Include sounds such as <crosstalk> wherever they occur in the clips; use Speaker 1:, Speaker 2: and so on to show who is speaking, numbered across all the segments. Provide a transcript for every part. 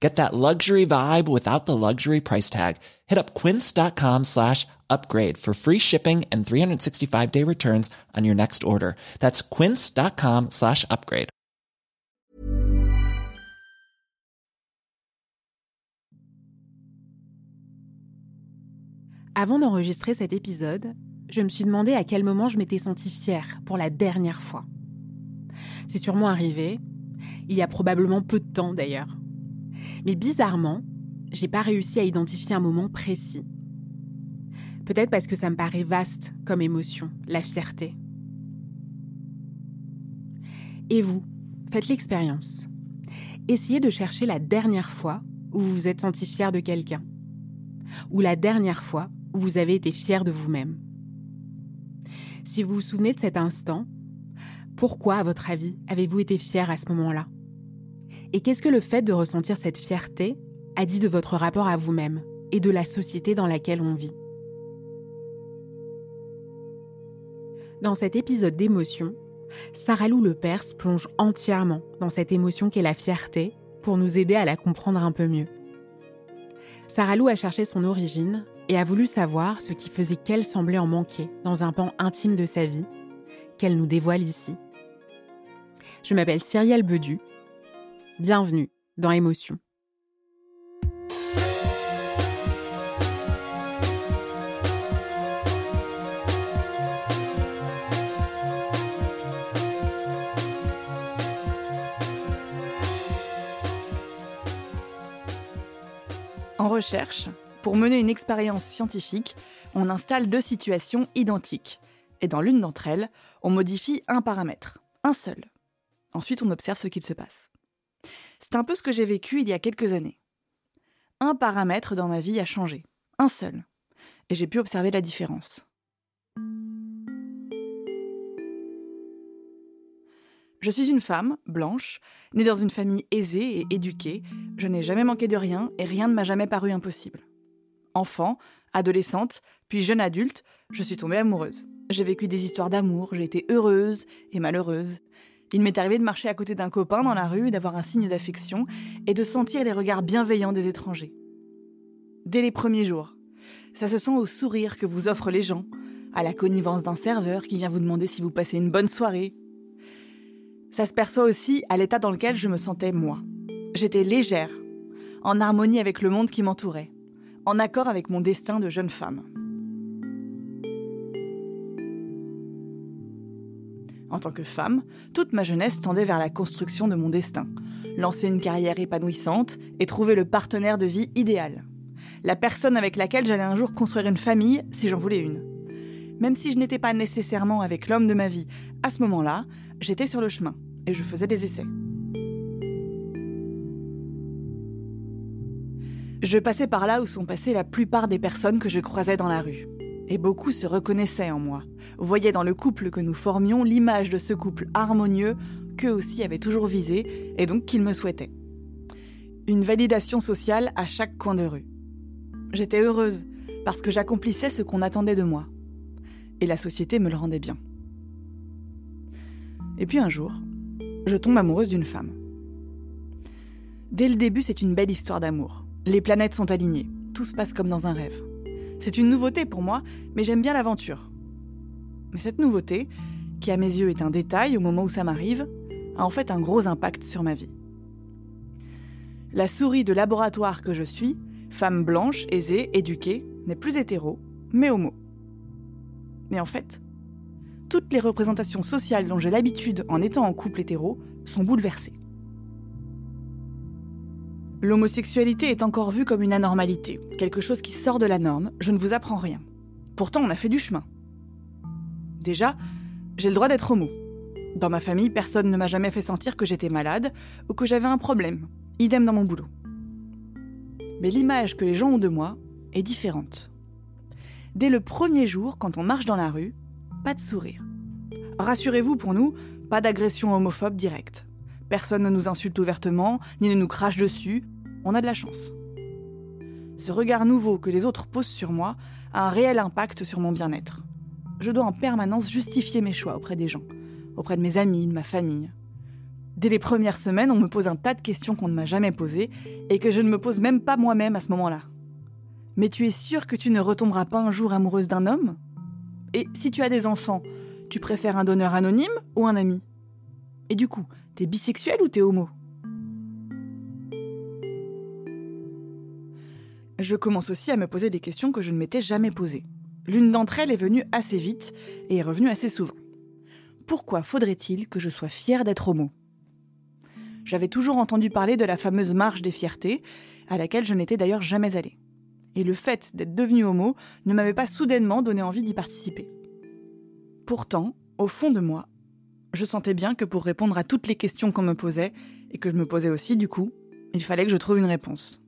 Speaker 1: Get that luxury vibe without the luxury price tag. Hit up quince.com slash upgrade for free shipping and 365 day returns on your next order. That's quince.com slash upgrade.
Speaker 2: Avant d'enregistrer cet épisode, je me suis demandé à quel moment je m'étais sentie fière pour la dernière fois. C'est sûrement arrivé, il y a probablement peu de temps d'ailleurs. Mais bizarrement, j'ai pas réussi à identifier un moment précis. Peut-être parce que ça me paraît vaste comme émotion, la fierté. Et vous, faites l'expérience. Essayez de chercher la dernière fois où vous vous êtes senti fier de quelqu'un. Ou la dernière fois où vous avez été fier de vous-même. Si vous vous souvenez de cet instant, pourquoi, à votre avis, avez-vous été fier à ce moment-là? Et qu'est-ce que le fait de ressentir cette fierté a dit de votre rapport à vous-même et de la société dans laquelle on vit? Dans cet épisode d'émotion, Sarah Lou Le Perse plonge entièrement dans cette émotion qu'est la fierté pour nous aider à la comprendre un peu mieux. Sarah Lou a cherché son origine et a voulu savoir ce qui faisait qu'elle semblait en manquer dans un pan intime de sa vie, qu'elle nous dévoile ici. Je m'appelle Cyrielle Bedu. Bienvenue dans Émotion.
Speaker 3: En recherche, pour mener une expérience scientifique, on installe deux situations identiques. Et dans l'une d'entre elles, on modifie un paramètre, un seul. Ensuite, on observe ce qu'il se passe. C'est un peu ce que j'ai vécu il y a quelques années. Un paramètre dans ma vie a changé, un seul, et j'ai pu observer la différence. Je suis une femme, blanche, née dans une famille aisée et éduquée. Je n'ai jamais manqué de rien et rien ne m'a jamais paru impossible. Enfant, adolescente, puis jeune adulte, je suis tombée amoureuse. J'ai vécu des histoires d'amour, j'ai été heureuse et malheureuse. Il m'est arrivé de marcher à côté d'un copain dans la rue, d'avoir un signe d'affection et de sentir les regards bienveillants des étrangers. Dès les premiers jours, ça se sent au sourire que vous offrent les gens, à la connivence d'un serveur qui vient vous demander si vous passez une bonne soirée. Ça se perçoit aussi à l'état dans lequel je me sentais moi. J'étais légère, en harmonie avec le monde qui m'entourait, en accord avec mon destin de jeune femme. En tant que femme, toute ma jeunesse tendait vers la construction de mon destin, lancer une carrière épanouissante et trouver le partenaire de vie idéal. La personne avec laquelle j'allais un jour construire une famille si j'en voulais une. Même si je n'étais pas nécessairement avec l'homme de ma vie à ce moment-là, j'étais sur le chemin et je faisais des essais. Je passais par là où sont passées la plupart des personnes que je croisais dans la rue. Et beaucoup se reconnaissaient en moi, voyaient dans le couple que nous formions l'image de ce couple harmonieux qu'eux aussi avaient toujours visé et donc qu'ils me souhaitaient. Une validation sociale à chaque coin de rue. J'étais heureuse parce que j'accomplissais ce qu'on attendait de moi. Et la société me le rendait bien. Et puis un jour, je tombe amoureuse d'une femme. Dès le début, c'est une belle histoire d'amour. Les planètes sont alignées, tout se passe comme dans un rêve. C'est une nouveauté pour moi, mais j'aime bien l'aventure. Mais cette nouveauté, qui à mes yeux est un détail au moment où ça m'arrive, a en fait un gros impact sur ma vie. La souris de laboratoire que je suis, femme blanche, aisée, éduquée, n'est plus hétéro, mais homo. Mais en fait, toutes les représentations sociales dont j'ai l'habitude en étant en couple hétéro sont bouleversées. L'homosexualité est encore vue comme une anormalité, quelque chose qui sort de la norme, je ne vous apprends rien. Pourtant, on a fait du chemin. Déjà, j'ai le droit d'être homo. Dans ma famille, personne ne m'a jamais fait sentir que j'étais malade ou que j'avais un problème. Idem dans mon boulot. Mais l'image que les gens ont de moi est différente. Dès le premier jour, quand on marche dans la rue, pas de sourire. Rassurez-vous pour nous, pas d'agression homophobe directe. Personne ne nous insulte ouvertement, ni ne nous crache dessus. On a de la chance. Ce regard nouveau que les autres posent sur moi a un réel impact sur mon bien-être. Je dois en permanence justifier mes choix auprès des gens, auprès de mes amis, de ma famille. Dès les premières semaines, on me pose un tas de questions qu'on ne m'a jamais posées et que je ne me pose même pas moi-même à ce moment-là. Mais tu es sûre que tu ne retomberas pas un jour amoureuse d'un homme? Et si tu as des enfants, tu préfères un donneur anonyme ou un ami? Et du coup, T'es bisexuel ou t'es homo? Je commence aussi à me poser des questions que je ne m'étais jamais posées. L'une d'entre elles est venue assez vite et est revenue assez souvent. Pourquoi faudrait-il que je sois fière d'être homo? J'avais toujours entendu parler de la fameuse marche des fiertés, à laquelle je n'étais d'ailleurs jamais allée. Et le fait d'être devenue homo ne m'avait pas soudainement donné envie d'y participer. Pourtant, au fond de moi, je sentais bien que pour répondre à toutes les questions qu'on me posait, et que je me posais aussi du coup, il fallait que je trouve une réponse.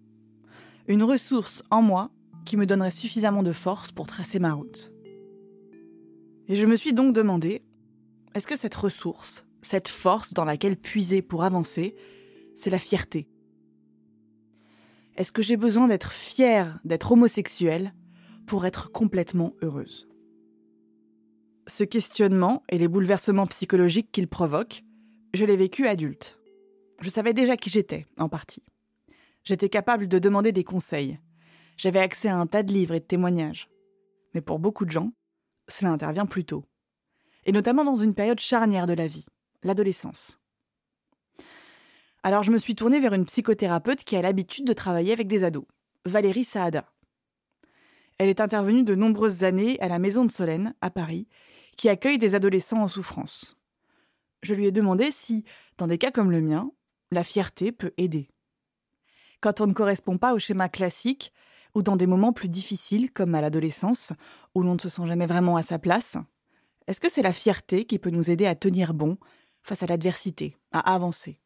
Speaker 3: Une ressource en moi qui me donnerait suffisamment de force pour tracer ma route. Et je me suis donc demandé, est-ce que cette ressource, cette force dans laquelle puiser pour avancer, c'est la fierté? Est-ce que j'ai besoin d'être fière d'être homosexuelle pour être complètement heureuse? Ce questionnement et les bouleversements psychologiques qu'il provoque, je l'ai vécu adulte. Je savais déjà qui j'étais, en partie. J'étais capable de demander des conseils. J'avais accès à un tas de livres et de témoignages. Mais pour beaucoup de gens, cela intervient plus tôt. Et notamment dans une période charnière de la vie, l'adolescence. Alors je me suis tournée vers une psychothérapeute qui a l'habitude de travailler avec des ados, Valérie Saada. Elle est intervenue de nombreuses années à la Maison de Solène, à Paris, qui accueille des adolescents en souffrance. Je lui ai demandé si, dans des cas comme le mien, la fierté peut aider. Quand on ne correspond pas au schéma classique, ou dans des moments plus difficiles comme à l'adolescence, où l'on ne se sent jamais vraiment à sa place, est-ce que c'est la fierté qui peut nous aider à tenir bon face à l'adversité, à avancer?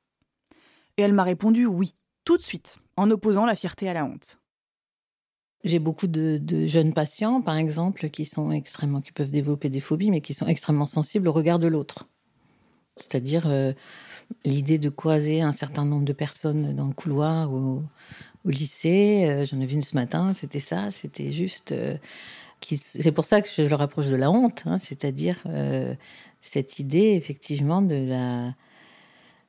Speaker 3: Et elle m'a répondu oui, tout de suite, en opposant la fierté à la honte.
Speaker 4: J'ai beaucoup de, jeunes patients, par exemple, qui sont extrêmement, qui peuvent développer des phobies, mais qui sont extrêmement sensibles au regard de l'autre. C'est-à-dire euh, l'idée de croiser un certain nombre de personnes dans le couloir ou au lycée. Euh, j'en ai vu une ce matin. C'était ça. C'était juste. Euh, c'est pour ça que je le rapproche de la honte, hein, c'est-à-dire cette idée effectivement de la.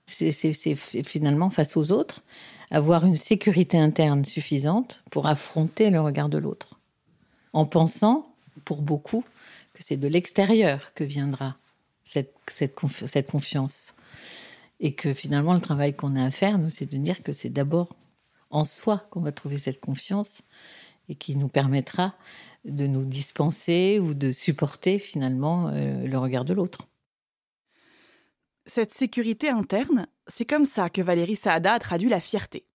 Speaker 4: C'est finalement face aux autres avoir une sécurité interne suffisante pour affronter le regard de l'autre, en pensant, pour beaucoup, que c'est de l'extérieur que viendra cette, cette, confiance. Et que finalement, le travail qu'on a à faire, nous, c'est de dire que c'est d'abord en soi qu'on va trouver cette confiance et qui nous permettra de nous dispenser ou de supporter finalement euh, le regard de l'autre.
Speaker 3: Cette sécurité interne, c'est comme ça que Valérie Saada a traduit la fierté.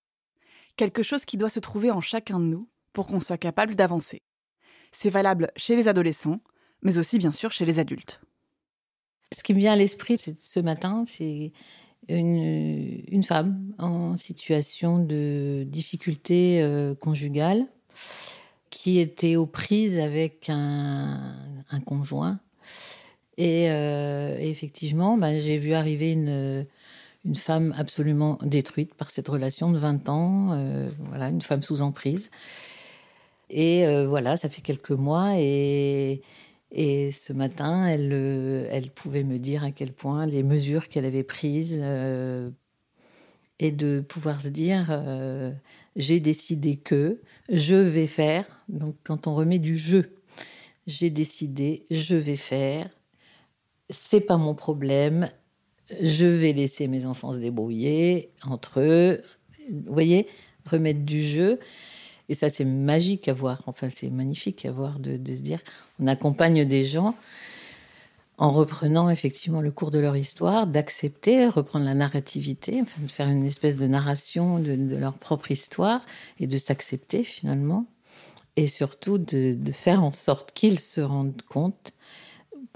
Speaker 3: Quelque chose qui doit se trouver en chacun de nous pour qu'on soit capable d'avancer. C'est valable chez les adolescents, mais aussi bien sûr chez les adultes.
Speaker 4: Ce qui me vient à l'esprit ce matin, c'est une, femme en situation de difficulté euh, conjugale qui était aux prises avec un, un conjoint et, euh, effectivement, bah, j'ai vu arriver une, une femme absolument détruite par cette relation de 20 ans, euh, voilà, une femme sous emprise. Et euh, voilà, ça fait quelques mois et, et ce matin, elle, elle pouvait me dire à quel point les mesures qu'elle avait prises et de pouvoir se dire j'ai décidé que je vais faire. Donc quand on remet du jeu, j'ai décidé, je vais faire, c'est pas mon problème. Je vais laisser mes enfants se débrouiller entre eux. Vous voyez, remettre du jeu. Et ça, c'est magique à voir. Enfin, c'est magnifique à voir de, se dire on accompagne des gens en reprenant effectivement le cours de leur histoire, d'accepter, reprendre la narrativité, enfin de faire une espèce de narration de, leur propre histoire et de s'accepter finalement, et surtout de, de faire en sorte qu'ils se rendent compte,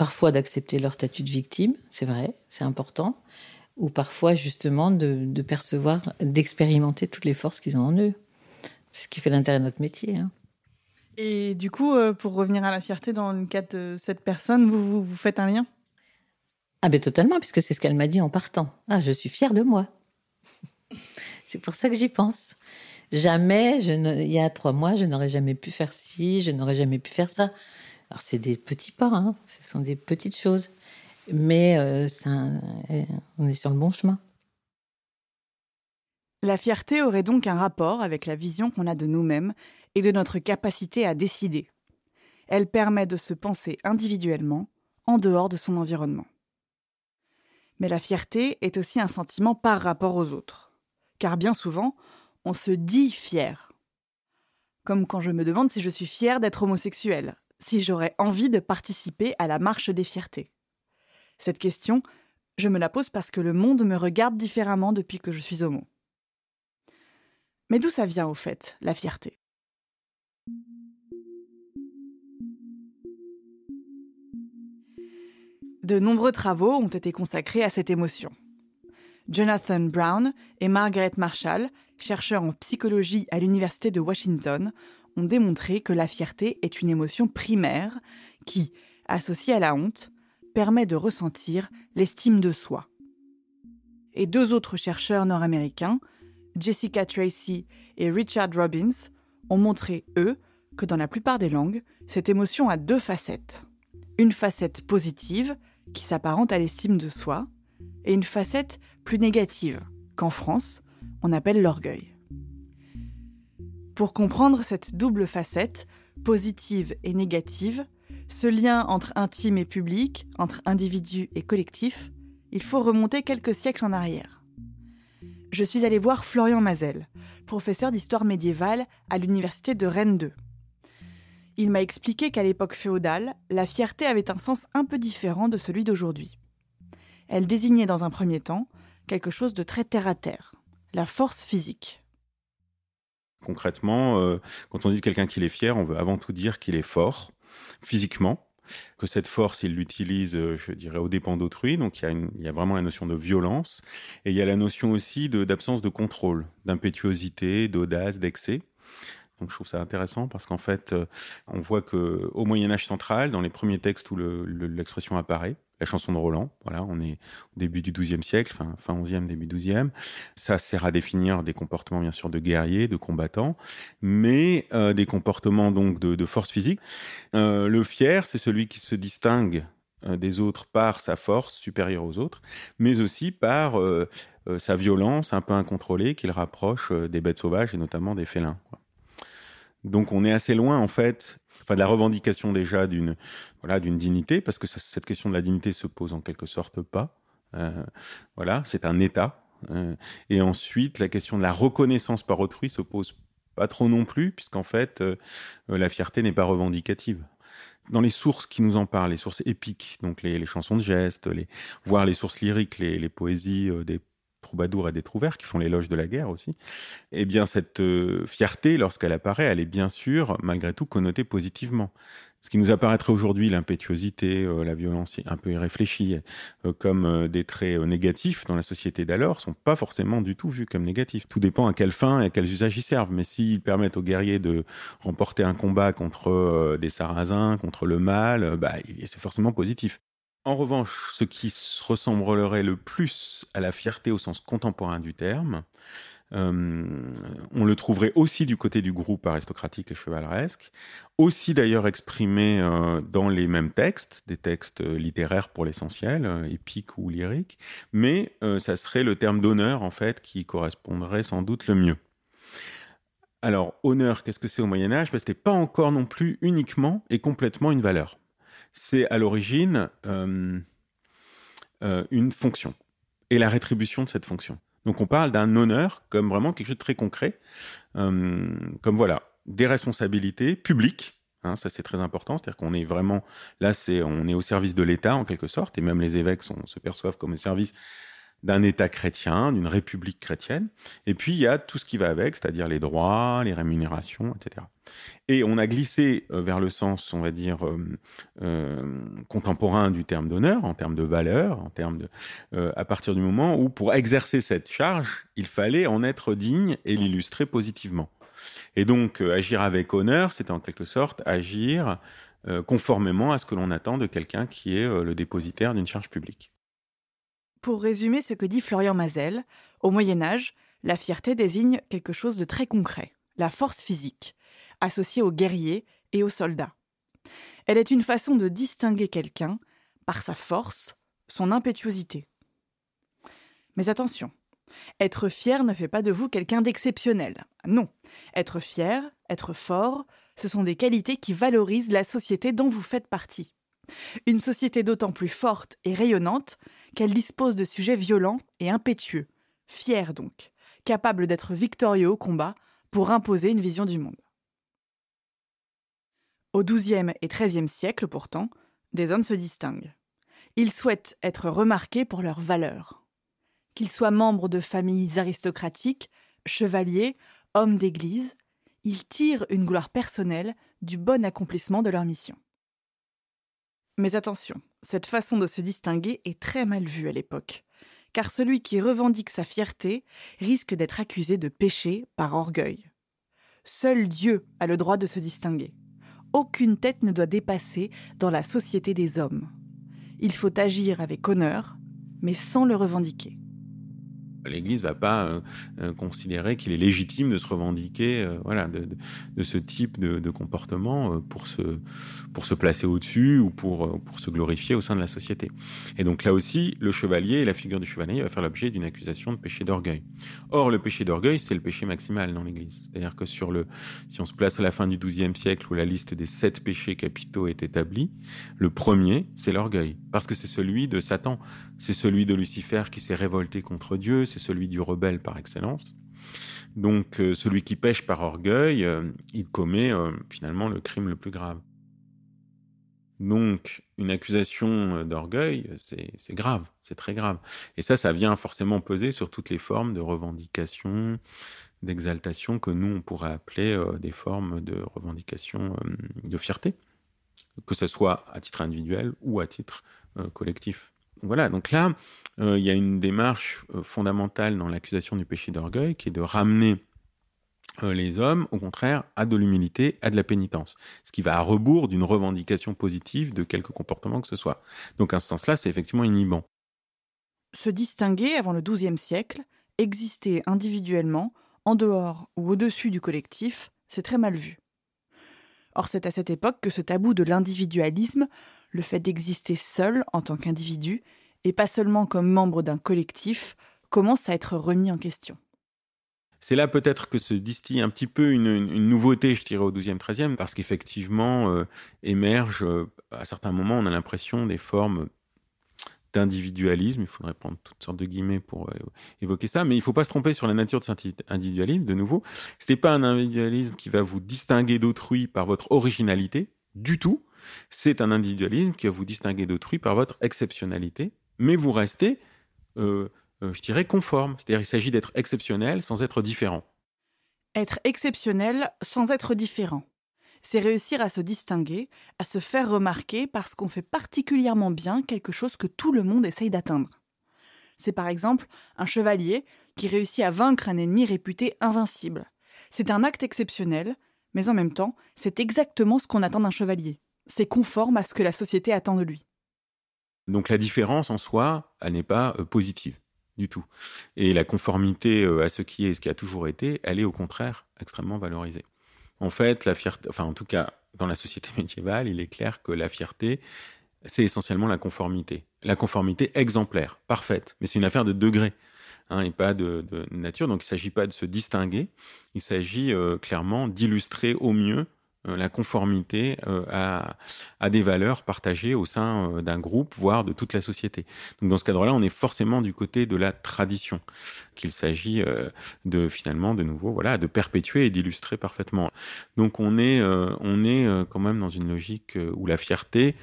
Speaker 4: parfois d'accepter leur statut de victime, c'est vrai, c'est important, ou parfois justement de, percevoir, d'expérimenter toutes les forces qu'ils ont en eux. C'est ce qui fait l'intérêt de notre métier. Hein.
Speaker 3: Et du coup, euh, pour revenir à la fierté dans le cas de cette personne, vous, vous, faites un lien?
Speaker 4: Ah ben totalement, puisque c'est ce qu'elle m'a dit en partant. Ah, je suis fière de moi. <laughs> c'est pour ça que j'y pense. Jamais, je il y a trois mois, je n'aurais jamais pu faire ci, je n'aurais jamais pu faire ça. Alors c'est des petits pas, hein. ce sont des petites choses mais euh, on est sur le bon chemin.
Speaker 3: La fierté aurait donc un rapport avec la vision qu'on a de nous-mêmes et de notre capacité à décider. Elle permet de se penser individuellement, en dehors de son environnement. Mais la fierté est aussi un sentiment par rapport aux autres. Car bien souvent, on se dit fier. Comme quand je me demande si je suis fier d'être homosexuel, si j'aurais envie de participer à la marche des fiertés. Cette question, je me la pose parce que le monde me regarde différemment depuis que je suis homo. Mais d'où ça vient au fait, la fierté? De nombreux travaux ont été consacrés à cette émotion. Jonathan Brown et Margaret Marshall, chercheurs en psychologie à l'Université de Washington, ont démontré que la fierté est une émotion primaire qui, associée à la honte, permet de ressentir l'estime de soi. Et deux autres chercheurs nord-américains, Jessica Tracy et Richard Robbins, ont montré, eux, que dans la plupart des langues, cette émotion a deux facettes. Une facette positive, qui s'apparente à l'estime de soi, et une facette plus négative, qu'en France, on appelle l'orgueil. Pour comprendre cette double facette, positive et négative, ce lien entre intime et public, entre individu et collectif, il faut remonter quelques siècles en arrière. Je suis allée voir Florian Mazel, professeur d'histoire médiévale à l'université de Rennes 2. Il m'a expliqué qu'à l'époque féodale, la fierté avait un sens un peu différent de celui d'aujourd'hui. Elle désignait dans un premier temps quelque chose de très terre-à-terre, la force physique.
Speaker 5: Concrètement, euh, quand on dit quelqu'un qu'il est fier, on veut avant tout dire qu'il est fort, physiquement, que cette force, il l'utilise, euh, je dirais, au dépens d'autrui. Donc il y, a il y, a vraiment la notion de violence. Et il y a la notion aussi d'absence de, contrôle, d'impétuosité, d'audace, d'excès. Donc je trouve ça intéressant parce qu'en fait, euh, on voit que au Moyen Âge central, dans les premiers textes où l'expression apparaît, la chanson de Roland. Voilà, on est au début du XIIe siècle, fin, fin 11e, début 12e. Ça sert à définir des comportements, bien sûr, de guerriers, de combattants, mais euh, des comportements donc de, force physique. Euh, le fier, c'est celui qui se distingue euh, des autres par sa force supérieure aux autres, mais aussi par sa violence un peu incontrôlée qu'il rapproche des bêtes sauvages et notamment des félins. Donc on est assez loin en fait, enfin de la revendication déjà d'une voilà d'une dignité, parce que cette question de la dignité se pose en quelque sorte pas. Euh, voilà, c'est un état. Euh, et ensuite, la question de la reconnaissance par autrui se pose pas trop non plus, puisqu'en fait, euh, la fierté n'est pas revendicative dans les sources qui nous en parlent, les sources épiques, donc les, chansons de gestes, les, voire les sources lyriques, les, les poésies des troubadours et des trouvères qui font l'éloge de la guerre aussi, eh bien cette euh, fierté, lorsqu'elle apparaît, elle est bien sûr, malgré tout, connotée positivement. Ce qui nous apparaîtrait aujourd'hui, l'impétuosité, euh, la violence un peu irréfléchie, euh, comme des traits négatifs dans la société d'alors, sont pas forcément du tout vus comme négatifs. Tout dépend à quelle fin et à quels usages ils servent. Mais s'ils permettent aux guerriers de remporter un combat contre des sarrasins, contre le mal, bah, c'est forcément positif. En revanche, ce qui ressemblerait le plus à la fierté au sens contemporain du terme, euh, on le trouverait aussi du côté du groupe aristocratique et chevaleresque, aussi d'ailleurs exprimé euh, dans les mêmes textes, des textes littéraires pour l'essentiel, euh, épiques ou lyriques, mais ça serait le terme d'honneur en fait qui correspondrait sans doute le mieux. Alors, honneur, qu'est-ce que c'est au Moyen Âge? Ce n'était pas encore non plus uniquement et complètement une valeur c'est à l'origine euh, euh, une fonction et la rétribution de cette fonction. Donc on parle d'un honneur comme vraiment quelque chose de très concret, euh, comme voilà, des responsabilités publiques, Hein, ça, c'est très important. C'est-à-dire qu'on est vraiment là, c'est on est au service de l'État en quelque sorte, et même les évêques se perçoivent comme au service d'un État chrétien, d'une république chrétienne. Et puis, il y a tout ce qui va avec, c'est-à-dire les droits, les rémunérations, etc. Et on a glissé euh, vers le sens, on va dire, euh, euh, contemporain du terme d'honneur, en termes de valeur, en termes de, à partir du moment où, pour exercer cette charge, il fallait en être digne et l'illustrer positivement. Et donc, agir avec honneur, c'est en quelque sorte agir conformément à ce que l'on attend de quelqu'un qui est le dépositaire d'une charge publique.
Speaker 3: Pour résumer ce que dit Florian Mazel, au Moyen Âge, la fierté désigne quelque chose de très concret, la force physique, associée aux guerriers et aux soldats. Elle est une façon de distinguer quelqu'un par sa force, son impétuosité. Mais attention, être fier ne fait pas de vous quelqu'un d'exceptionnel. Non, être fier, être fort, ce sont des qualités qui valorisent la société dont vous faites partie. Une société d'autant plus forte et rayonnante qu'elle dispose de sujets violents et impétueux, fiers donc, capables d'être victorieux au combat pour imposer une vision du monde. Au XIIe et XIIIe siècle, pourtant, des hommes se distinguent. Ils souhaitent être remarqués pour leurs valeurs. Qu'ils soient membres de familles aristocratiques, chevaliers, hommes d'église, ils tirent une gloire personnelle du bon accomplissement de leur mission. Mais attention, cette façon de se distinguer est très mal vue à l'époque, car celui qui revendique sa fierté risque d'être accusé de péché par orgueil. Seul Dieu a le droit de se distinguer. Aucune tête ne doit dépasser dans la société des hommes. Il faut agir avec honneur, mais sans le revendiquer.
Speaker 5: L'Église va pas euh, euh, considérer qu'il est légitime de se revendiquer, euh, voilà, de, ce type de, comportement pour se pour se placer au-dessus ou pour pour se glorifier au sein de la société. Et donc là aussi, le chevalier la figure du chevalier va faire l'objet d'une accusation de péché d'orgueil. Or, le péché d'orgueil, c'est le péché maximal dans l'Église. C'est-à-dire que sur le, si on se place à la fin du XIIe siècle où la liste des sept péchés capitaux est établie, le premier, c'est l'orgueil, parce que c'est celui de Satan, c'est celui de Lucifer qui s'est révolté contre Dieu c'est celui du rebelle par excellence. Donc euh, celui qui pêche par orgueil, euh, il commet euh, finalement le crime le plus grave. Donc une accusation d'orgueil, c'est grave, c'est très grave. Et ça, ça vient forcément peser sur toutes les formes de revendication, d'exaltation que nous, on pourrait appeler des formes de revendication de fierté, que ce soit à titre individuel ou à titre collectif voilà, donc là, euh, il y a une démarche euh, fondamentale dans l'accusation du péché d'orgueil qui est de ramener euh, les hommes, au contraire, à de l'humilité, à de la pénitence, ce qui va à rebours d'une revendication positive de quelque comportement que ce soit. Donc, à ce sens-là, c'est effectivement inhibant.
Speaker 3: Se distinguer avant le XIIe siècle, exister individuellement, en dehors ou au-dessus du collectif, c'est très mal vu. Or, c'est à cette époque que ce tabou de l'individualisme le fait d'exister seul en tant qu'individu, et pas seulement comme membre d'un collectif, commence à être remis en question.
Speaker 5: C'est là peut-être que se distille un petit peu une, nouveauté, je dirais, au XIIe, XIIIe, parce qu'effectivement euh, émergent, euh, à certains moments, on a l'impression des formes d'individualisme. Il faudrait prendre toutes sortes de guillemets pour euh, évoquer ça, mais il ne faut pas se tromper sur la nature de cet individualisme. De nouveau, ce n'est pas un individualisme qui va vous distinguer d'autrui par votre originalité, du tout. C'est un individualisme qui va vous distinguer d'autrui par votre exceptionnalité, mais vous restez, euh, euh, je dirais, conforme. C'est-à-dire qu'il s'agit d'être exceptionnel sans être différent.
Speaker 3: Être exceptionnel sans être différent. C'est réussir à se distinguer, à se faire remarquer parce qu'on fait particulièrement bien quelque chose que tout le monde essaye d'atteindre. C'est par exemple un chevalier qui réussit à vaincre un ennemi réputé invincible. C'est un acte exceptionnel, mais en même temps, c'est exactement ce qu'on attend d'un chevalier c'est conforme à ce que la société attend de lui.
Speaker 5: Donc la différence en soi, elle n'est pas euh, positive du tout. Et la conformité euh, à ce qui est et ce qui a toujours été, elle est au contraire extrêmement valorisée. En fait, la fierté, enfin en tout cas dans la société <laughs> médiévale, il est clair que la fierté, c'est essentiellement la conformité. La conformité exemplaire, parfaite, mais c'est une affaire de degré. Hein, et pas de, nature. Donc il ne s'agit pas de se distinguer, il s'agit euh, clairement d'illustrer au mieux la conformité euh, à, des valeurs partagées au sein euh, d'un groupe, voire de toute la société. Donc dans ce cadre-là, on est forcément du côté de la tradition, qu'il s'agit de finalement de nouveau, voilà, de perpétuer et d'illustrer parfaitement. Donc on est, on est quand même dans une logique où la fierté,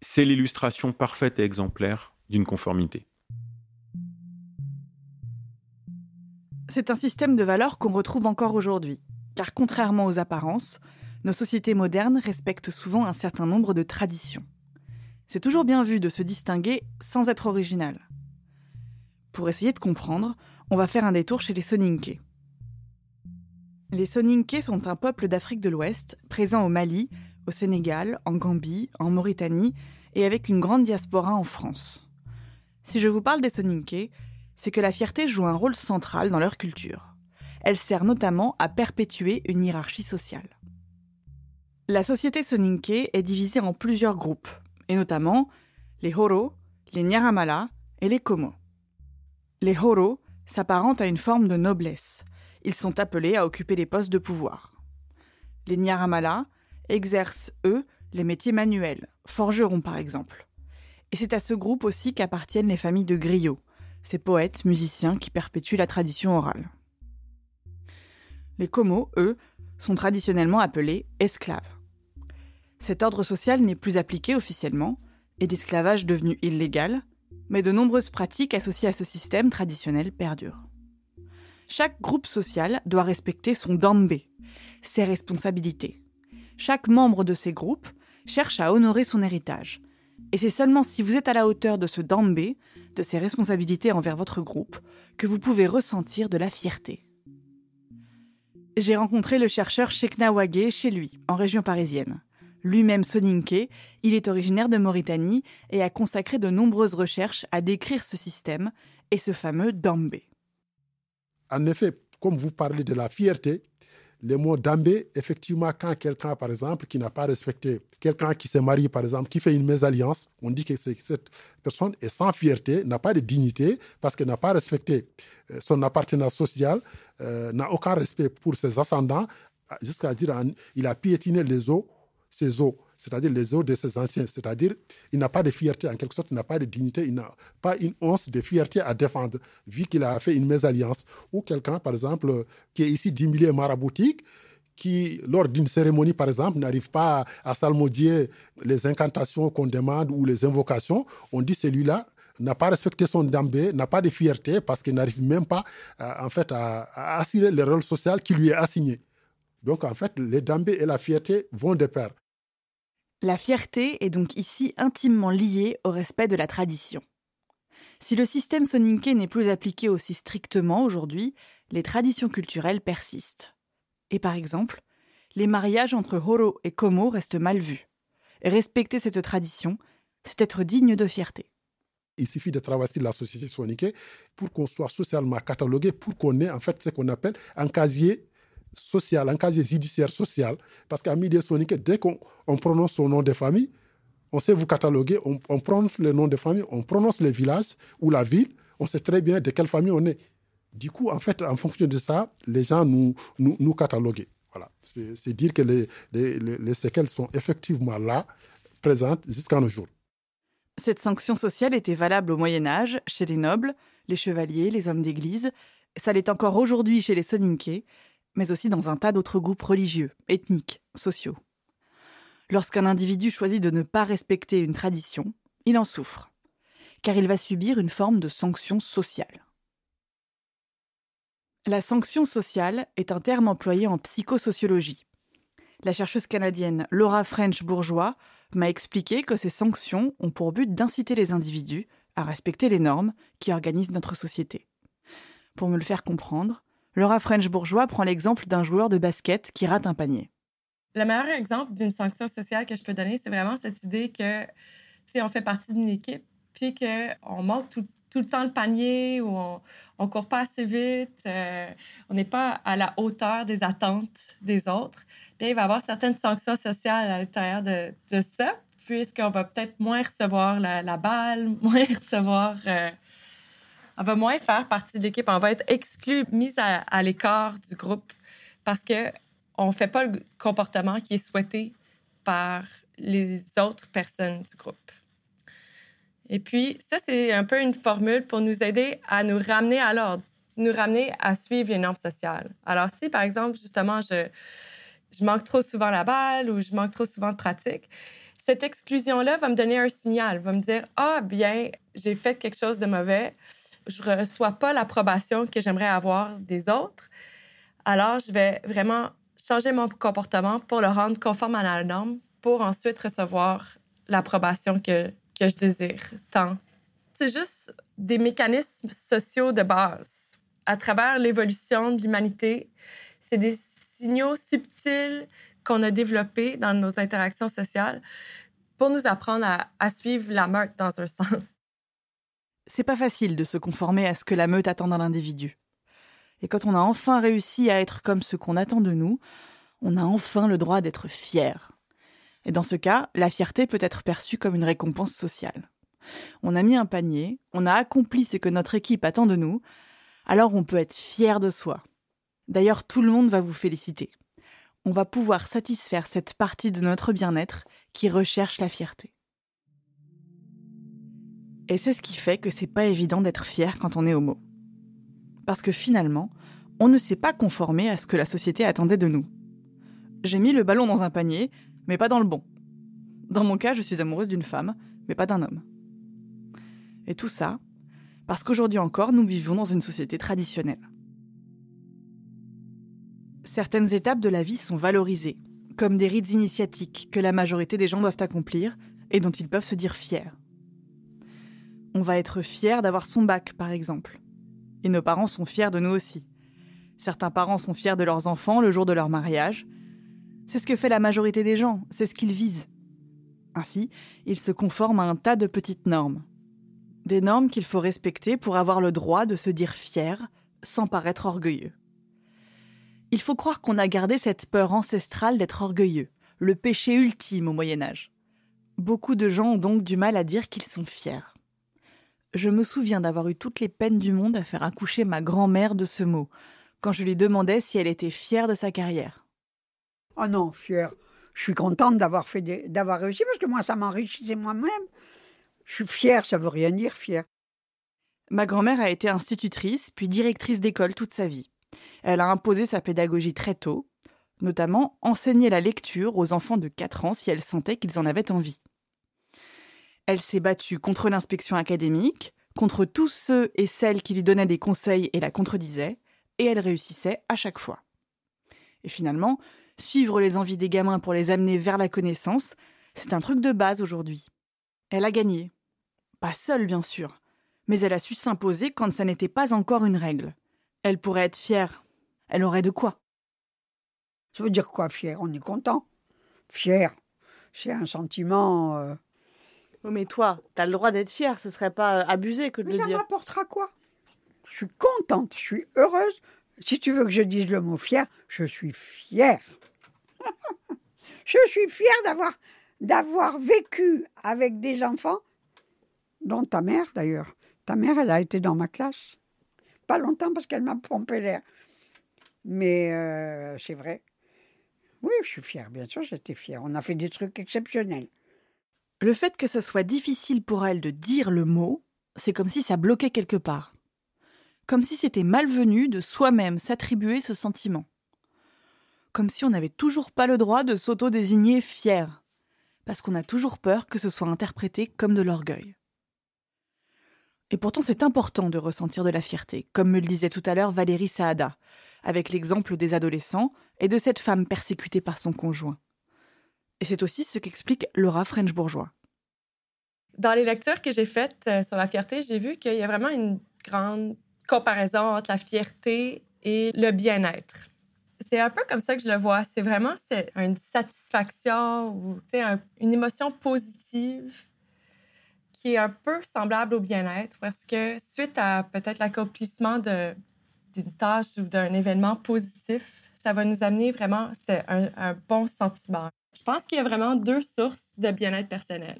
Speaker 5: c'est l'illustration parfaite et exemplaire d'une conformité.
Speaker 3: C'est un système de valeurs qu'on retrouve encore aujourd'hui car contrairement aux apparences, nos sociétés modernes respectent souvent un certain nombre de traditions. C'est toujours bien vu de se distinguer sans être original. Pour essayer de comprendre, on va faire un détour chez les Soninké. Les Soninké sont un peuple d'Afrique de l'Ouest, présent au Mali, au Sénégal, en Gambie, en Mauritanie et avec une grande diaspora en France. Si je vous parle des Soninké, c'est que la fierté joue un rôle central dans leur culture. Elle sert notamment à perpétuer une hiérarchie sociale. La société soninké est divisée en plusieurs groupes, et notamment les Horo, les Nyaramala et les Komo. Les Horo s'apparentent à une forme de noblesse. Ils sont appelés à occuper les postes de pouvoir. Les Nyaramala exercent, eux, les métiers manuels, forgerons par exemple. Et c'est à ce groupe aussi qu'appartiennent les familles de griots, ces poètes, musiciens qui perpétuent la tradition orale. Les Como, eux, sont traditionnellement appelés esclaves. Cet ordre social n'est plus appliqué officiellement, et l'esclavage devenu illégal, mais de nombreuses pratiques associées à ce système traditionnel perdurent. Chaque groupe social doit respecter son dambé, ses responsabilités. Chaque membre de ces groupes cherche à honorer son héritage. Et c'est seulement si vous êtes à la hauteur de ce dambé, de ses responsabilités envers votre groupe, que vous pouvez ressentir de la fierté j'ai rencontré le chercheur Shekna Wagé chez lui, en région parisienne. Lui-même soninké, il est originaire de Mauritanie et a consacré de nombreuses recherches à décrire ce système et ce fameux Dambé.
Speaker 6: En effet, comme vous parlez de la fierté, le mot dambé, effectivement, quand quelqu'un, par exemple, qui n'a pas respecté, quelqu'un qui s'est marié, par exemple, qui fait une mésalliance, on dit que cette personne est sans fierté, n'a pas de dignité, parce qu'elle n'a pas respecté euh, son appartenance sociale, euh, n'a aucun respect pour ses ascendants, jusqu'à dire qu'il a piétiné les ses eaux c'est-à-dire les eaux de ses anciens. C'est-à-dire, il n'a pas de fierté, en quelque sorte, il n'a pas de dignité, il n'a pas une once de fierté à défendre, vu qu'il a fait une mésalliance. Ou quelqu'un, par exemple, qui est ici milliers maraboutique, qui, lors d'une cérémonie, par exemple, n'arrive pas à salmodier les incantations qu'on demande ou les invocations, on dit celui-là n'a pas respecté son dambé, n'a pas de fierté parce qu'il n'arrive même pas, euh, en fait, à, à, assurer le rôle social qui lui est assigné. Donc, en fait, les dambés et la fierté vont de pair.
Speaker 3: La fierté est donc ici intimement liée au respect de la tradition. Si le système soninké n'est plus appliqué aussi strictement aujourd'hui, les traditions culturelles persistent. Et par exemple, les mariages entre Horo et Komo restent mal vus. Respecter cette tradition, c'est être digne de fierté.
Speaker 6: Il suffit de travailler la société soninké pour qu'on soit socialement catalogué, pour qu'on ait en fait ce qu'on appelle un casier social, un casier judiciaire social, parce qu'à Midi Sonic, dès qu'on prononce son nom de famille, on sait vous cataloguer, on, prononce le nom de famille, on prononce le village ou la ville, on sait très bien de quelle famille on est. Du coup, en fait, en fonction de ça, les gens nous, nous, nous cataloguent. Voilà. C'est dire que les, les, les, séquelles sont effectivement là, présentes jusqu'à nos jours.
Speaker 3: Cette sanction sociale était valable au Moyen Âge, chez les nobles, les chevaliers, les hommes d'église. Ça l'est encore aujourd'hui chez les Soninké, mais aussi dans un tas d'autres groupes religieux, ethniques, sociaux. Lorsqu'un individu choisit de ne pas respecter une tradition, il en souffre, car il va subir une forme de sanction sociale. La sanction sociale est un terme employé en psychosociologie. La chercheuse canadienne Laura French Bourgeois m'a expliqué que ces sanctions ont pour but d'inciter les individus à respecter les normes qui organisent notre société. Pour me le faire comprendre, Laura French Bourgeois prend l'exemple d'un joueur de basket qui rate un panier.
Speaker 7: Le meilleur exemple d'une sanction sociale que je peux donner, c'est vraiment cette idée que si on fait partie d'une équipe, puis qu'on manque tout, le temps le panier ou on ne court pas assez vite, euh, on n'est pas à la hauteur des attentes des autres, bien, il va y avoir certaines sanctions sociales à l'intérieur de, ça, puisqu'on va peut-être moins recevoir la, balle, <laughs> moins recevoir... Euh, on va moins faire partie de l'équipe, on va être exclu, mise à, l'écart du groupe parce que on ne fait pas le comportement qui est souhaité par les autres personnes du groupe. Et puis, ça, c'est un peu une formule pour nous aider à nous ramener à l'ordre, nous ramener à suivre les normes sociales. Alors, si, par exemple, justement, je, je manque trop souvent la balle ou je manque trop souvent de pratique, cette exclusion-là va me donner un signal, va me dire, ah, bien, j'ai fait quelque chose de mauvais, je reçois pas l'approbation que j'aimerais avoir des autres. Alors, je vais vraiment changer mon comportement pour le rendre conforme à la norme pour ensuite recevoir l'approbation que que je désire tant. C'est juste des mécanismes sociaux de base. À travers l'évolution de l'humanité, c'est des signaux subtils qu'on a développés dans nos interactions sociales pour nous apprendre à, à suivre la meute dans un <laughs> sens.
Speaker 3: C'est pas facile de se conformer à ce que la meute attend d'un individu. Et quand on a enfin réussi à être comme ce qu'on attend de nous, on a enfin le droit d'être fier. Et dans ce cas, la fierté peut être perçue comme une récompense sociale. On a mis un panier, on a accompli ce que notre équipe attend de nous, alors on peut être fier de soi. D'ailleurs, tout le monde va vous féliciter. On va pouvoir satisfaire cette partie de notre bien-être qui recherche la fierté. Et c'est ce qui fait que c'est pas évident d'être fier quand on est homo. Parce que finalement, on ne s'est pas conformé à ce que la société attendait de nous. J'ai mis le ballon dans un panier, mais pas dans le bon. Dans mon cas, je suis amoureuse d'une femme, mais pas d'un homme. Et tout ça, parce qu'aujourd'hui encore, nous vivons dans une société traditionnelle. Certaines étapes de la vie sont valorisées, comme des rites initiatiques que la majorité des gens doivent accomplir et dont ils peuvent se dire fiers. On va être fier d'avoir son bac, par exemple. Et nos parents sont fiers de nous aussi. Certains parents sont fiers de leurs enfants le jour de leur mariage, c'est ce que fait la majorité des gens, c'est ce qu'ils visent. Ainsi, ils se conforment à un tas de petites normes. Des normes qu'il faut respecter pour avoir le droit de se dire fier sans paraître orgueilleux. Il faut croire qu'on a gardé cette peur ancestrale d'être orgueilleux, le péché ultime au Moyen Âge. Beaucoup de gens ont donc du mal à dire qu'ils sont fiers. Je me souviens d'avoir eu toutes les peines du monde à faire accoucher ma grand-mère de ce mot, quand je lui demandais si elle était fière de sa carrière.
Speaker 8: Oh non, fière. Je suis contente d'avoir fait d'avoir réussi parce que moi, ça m'enrichissait moi-même. Je suis fière, ça veut rien dire fière.
Speaker 3: Ma grand-mère a été institutrice, puis directrice d'école toute sa vie. Elle a imposé sa pédagogie très tôt, notamment enseigner la lecture aux enfants de 4 ans si elle sentait qu'ils en avaient envie. Elle s'est battue contre l'inspection académique, contre tous ceux et celles qui lui donnaient des conseils et la contredisaient, et elle réussissait à chaque fois. Et finalement, suivre les envies des gamins pour les amener vers la connaissance, c'est un truc de base aujourd'hui. Elle a gagné. Pas seule, bien sûr, mais elle a su s'imposer quand ça n'était pas encore une règle. Elle pourrait être fière. Elle aurait de quoi.
Speaker 8: Ça veut dire quoi, fière? On est content? Fier, c'est un sentiment. Euh,
Speaker 3: mais toi, t'as le droit d'être fière, ce serait pas euh, abusé que de le dire.
Speaker 8: Ça m'apportera quoi? Je suis contente, je suis heureuse. Si tu veux que je dise le mot fier, je suis fière. <laughs> Je suis fière d'avoir, d'avoir vécu avec des enfants, dont ta mère d'ailleurs. Ta mère, elle a été dans ma classe. Pas longtemps parce qu'elle m'a pompé l'air. Mais euh, c'est vrai. Oui, je suis fière, bien sûr, j'étais fière. On a fait des trucs exceptionnels.
Speaker 3: Le fait que ce soit difficile pour elle de dire le mot, c'est comme si ça bloquait quelque part. Comme si c'était malvenu de soi-même s'attribuer ce sentiment comme si on n'avait toujours pas le droit de s'auto-désigner fier, parce qu'on a toujours peur que ce soit interprété comme de l'orgueil. Et pourtant c'est important de ressentir de la fierté, comme me le disait tout à l'heure Valérie Saada, avec l'exemple des adolescents et de cette femme persécutée par son conjoint. Et c'est aussi ce qu'explique Laura French-Bourgeois.
Speaker 7: Dans les lectures que j'ai faites euh, sur la fierté, j'ai vu qu'il y a vraiment une grande comparaison entre la fierté et le bien-être c'est un peu comme ça que je le vois. C'est vraiment une satisfaction ou une émotion positive qui est un peu semblable au bien-être parce que suite à peut-être l'accomplissement d'une tâche ou d'un événement positif, ça va nous amener vraiment c'est un, bon sentiment. Je pense qu'il y a vraiment deux sources de bien-être personnel.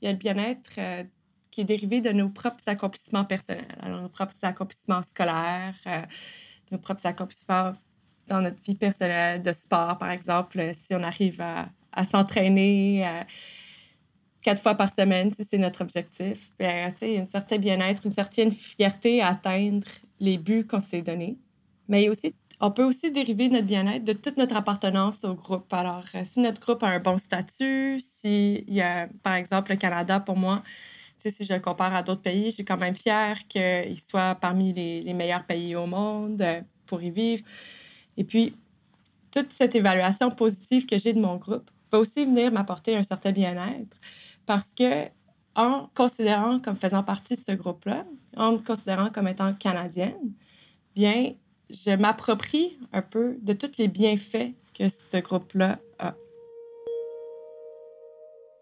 Speaker 7: Il y a le bien-être euh, qui est dérivé de nos propres accomplissements personnels, alors nos propres accomplissements scolaires, euh, nos propres accomplissements dans notre vie personnelle de sport, par exemple, si on arrive à, s'entraîner quatre fois par semaine, si c'est notre objectif, bien, il y a un certain bien-être, une certaine fierté à atteindre les buts qu'on s'est donnés. Mais aussi, on peut aussi dériver notre bien-être de toute notre appartenance au groupe. Alors, euh, si notre groupe a un bon statut, s'il y a, par exemple, le Canada, pour moi, si je le compare à d'autres pays, je suis quand même fière qu'il soit parmi les, les, meilleurs pays au monde euh, pour y vivre. Et puis, toute cette évaluation positive que j'ai de mon groupe va aussi venir m'apporter un certain bien-être parce que en considérant comme faisant partie de ce groupe-là, en me considérant comme étant canadienne, bien, je m'approprie un peu de tous les bienfaits que ce groupe-là a.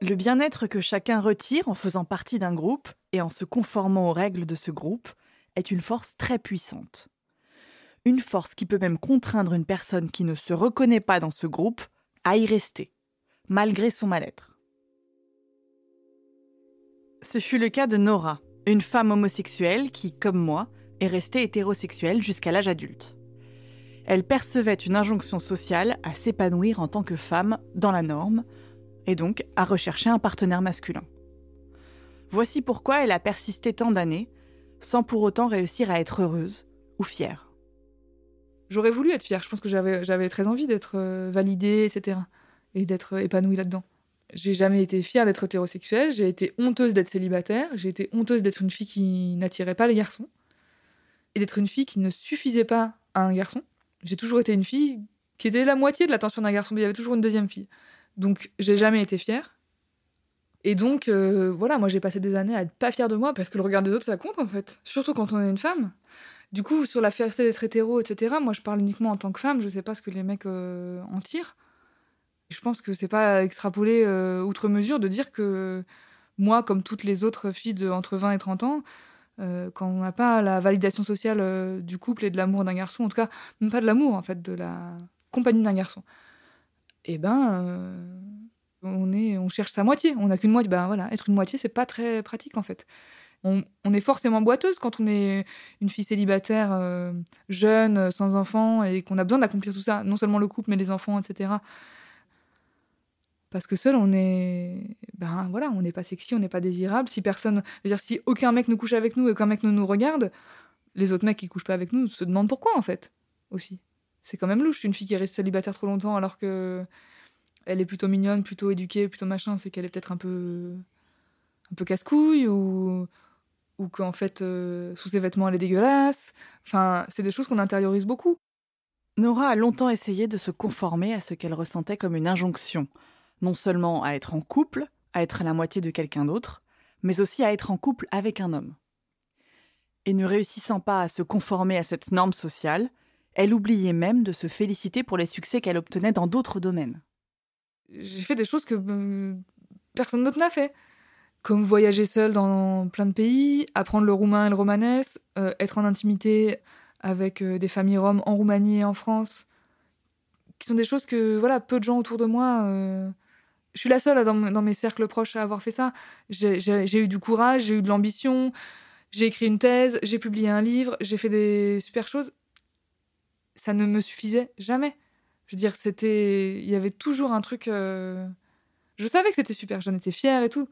Speaker 3: Le bien-être que chacun retire en faisant partie d'un groupe et en se conformant aux règles de ce groupe est une force très puissante. Une force qui peut même contraindre une personne qui ne se reconnaît pas dans ce groupe à y rester, malgré son mal-être. Ce fut le cas de Nora, une femme homosexuelle qui, comme moi, est restée hétérosexuelle jusqu'à l'âge adulte. Elle percevait une injonction sociale à s'épanouir en tant que femme dans la norme, et donc à rechercher un partenaire masculin. Voici pourquoi elle a persisté tant d'années, sans pour autant réussir à être heureuse ou fière.
Speaker 9: J'aurais voulu être fière, je pense que j'avais très envie d'être euh, validée, etc. Et d'être épanouie là-dedans. J'ai jamais été fière d'être hétérosexuelle, j'ai été honteuse d'être célibataire, j'ai été honteuse d'être une fille qui n'attirait pas les garçons et d'être une fille qui ne suffisait pas à un garçon. J'ai toujours été une fille qui était la moitié de l'attention d'un garçon, mais il y avait toujours une deuxième fille. Donc j'ai jamais été fière. Et donc euh, voilà, moi j'ai passé des années à être pas fière de moi parce que le regard des autres ça compte en fait, surtout quand on est une femme. Du coup, sur la fierté d'être hétéro, etc., moi je parle uniquement en tant que femme, je sais pas ce que les mecs euh, en tirent. Je pense que c'est pas extrapolé euh, outre mesure de dire que moi, comme toutes les autres filles de entre 20 et 30 ans, euh, quand on n'a pas la validation sociale euh, du couple et de l'amour d'un garçon, en tout cas, même pas de l'amour, en fait, de la compagnie d'un garçon, eh ben, on, est, on cherche sa moitié. On n'a qu'une moitié. Ben voilà, être une moitié, c'est pas très pratique, en fait. On, on, est forcément boiteuse quand on est une fille célibataire, jeune, sans enfants, et qu'on a besoin d'accomplir tout ça, non seulement le couple, mais les enfants, etc. Parce que seul, on est, ben voilà, on n'est pas sexy, on n'est pas désirable. Si personne, dire, si aucun mec ne couche avec nous et qu'un mec ne nous regarde, les autres mecs qui couchent pas avec nous se demandent pourquoi en fait, aussi. C'est quand même louche, une fille qui reste célibataire trop longtemps alors que elle est plutôt mignonne, plutôt éduquée, plutôt machin, c'est qu'elle est peut-être un peu, un peu casse-couille ou ou qu'en fait euh, sous ses vêtements elle est dégueulasse. Enfin, c'est des choses qu'on intériorise beaucoup.
Speaker 3: Nora a longtemps essayé de se conformer à ce qu'elle ressentait comme une injonction non seulement à être en couple, à être la moitié de quelqu'un d'autre, mais aussi à être en couple avec un homme. Et ne réussissant pas à se conformer à cette norme sociale, elle oubliait même de se féliciter pour les succès qu'elle obtenait dans d'autres domaines.
Speaker 9: J'ai fait des choses que euh, personne d'autre n'a fait. Comme voyager seule dans plein de pays, apprendre le roumain et le romanès, euh, être en intimité avec euh, des familles roms en Roumanie et en France, qui sont des choses que voilà peu de gens autour de moi je suis la seule dans, mes cercles proches à avoir fait ça. J'ai eu du courage, j'ai eu de l'ambition, j'ai écrit une thèse, j'ai publié un livre, j'ai fait des super choses. Ça ne me suffisait jamais. Je veux dire, c'était. Il y avait toujours un truc. Euh, je savais que c'était super, j'en étais fière et tout.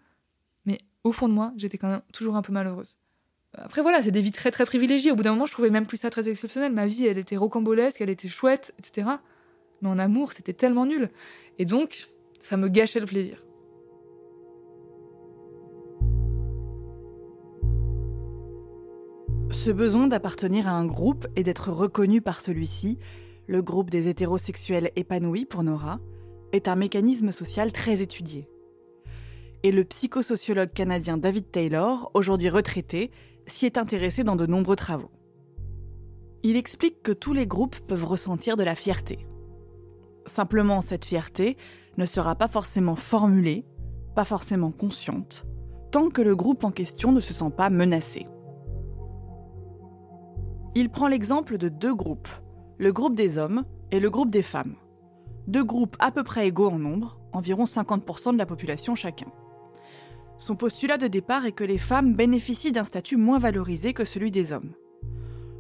Speaker 9: Mais au fond de moi, j'étais quand même toujours un peu malheureuse. Après, voilà, c'est des vies très très privilégiées. Au bout d'un moment, je trouvais même plus ça très exceptionnel. Ma vie, elle était rocambolesque, elle était chouette, etc. Mais en amour, c'était tellement nul. Et donc, ça me gâchait le plaisir.
Speaker 3: Ce besoin d'appartenir à un groupe et d'être reconnu par celui-ci, le groupe des hétérosexuels épanouis pour Nora, est un mécanisme social très étudié. Et le psychosociologue canadien David Taylor, aujourd'hui retraité, s'y est intéressé dans de nombreux travaux. Il explique que tous les groupes peuvent ressentir de la fierté. Simplement, cette fierté ne sera pas forcément formulée, pas forcément consciente, tant que le groupe en question ne se sent pas menacé. Il prend l'exemple de deux groupes, le groupe des hommes et le groupe des femmes. Deux groupes à peu près égaux en nombre, environ 50% de la population chacun. Son postulat de départ est que les femmes bénéficient d'un statut moins valorisé que celui des hommes.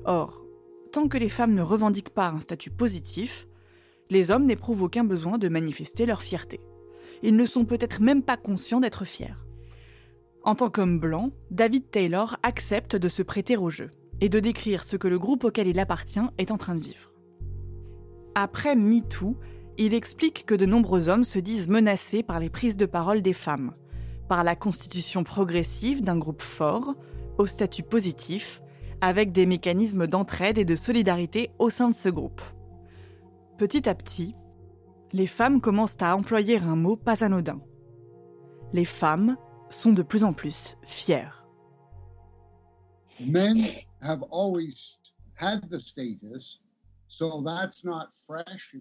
Speaker 3: Or, tant que les femmes ne revendiquent pas un statut positif, les hommes n'éprouvent aucun besoin de manifester leur fierté. Ils ne sont peut-être même pas conscients d'être fiers. En tant qu'homme blanc, David Taylor accepte de se prêter au jeu et de décrire ce que le groupe auquel il appartient est en train de vivre. Après MeToo, il explique que de nombreux hommes se disent menacés par les prises de parole des femmes, par la constitution progressive d'un groupe fort, au statut positif, avec des mécanismes d'entraide et de solidarité au sein de ce groupe. Petit à petit, les femmes commencent à employer un mot pas anodin. Les femmes sont de plus en plus fières.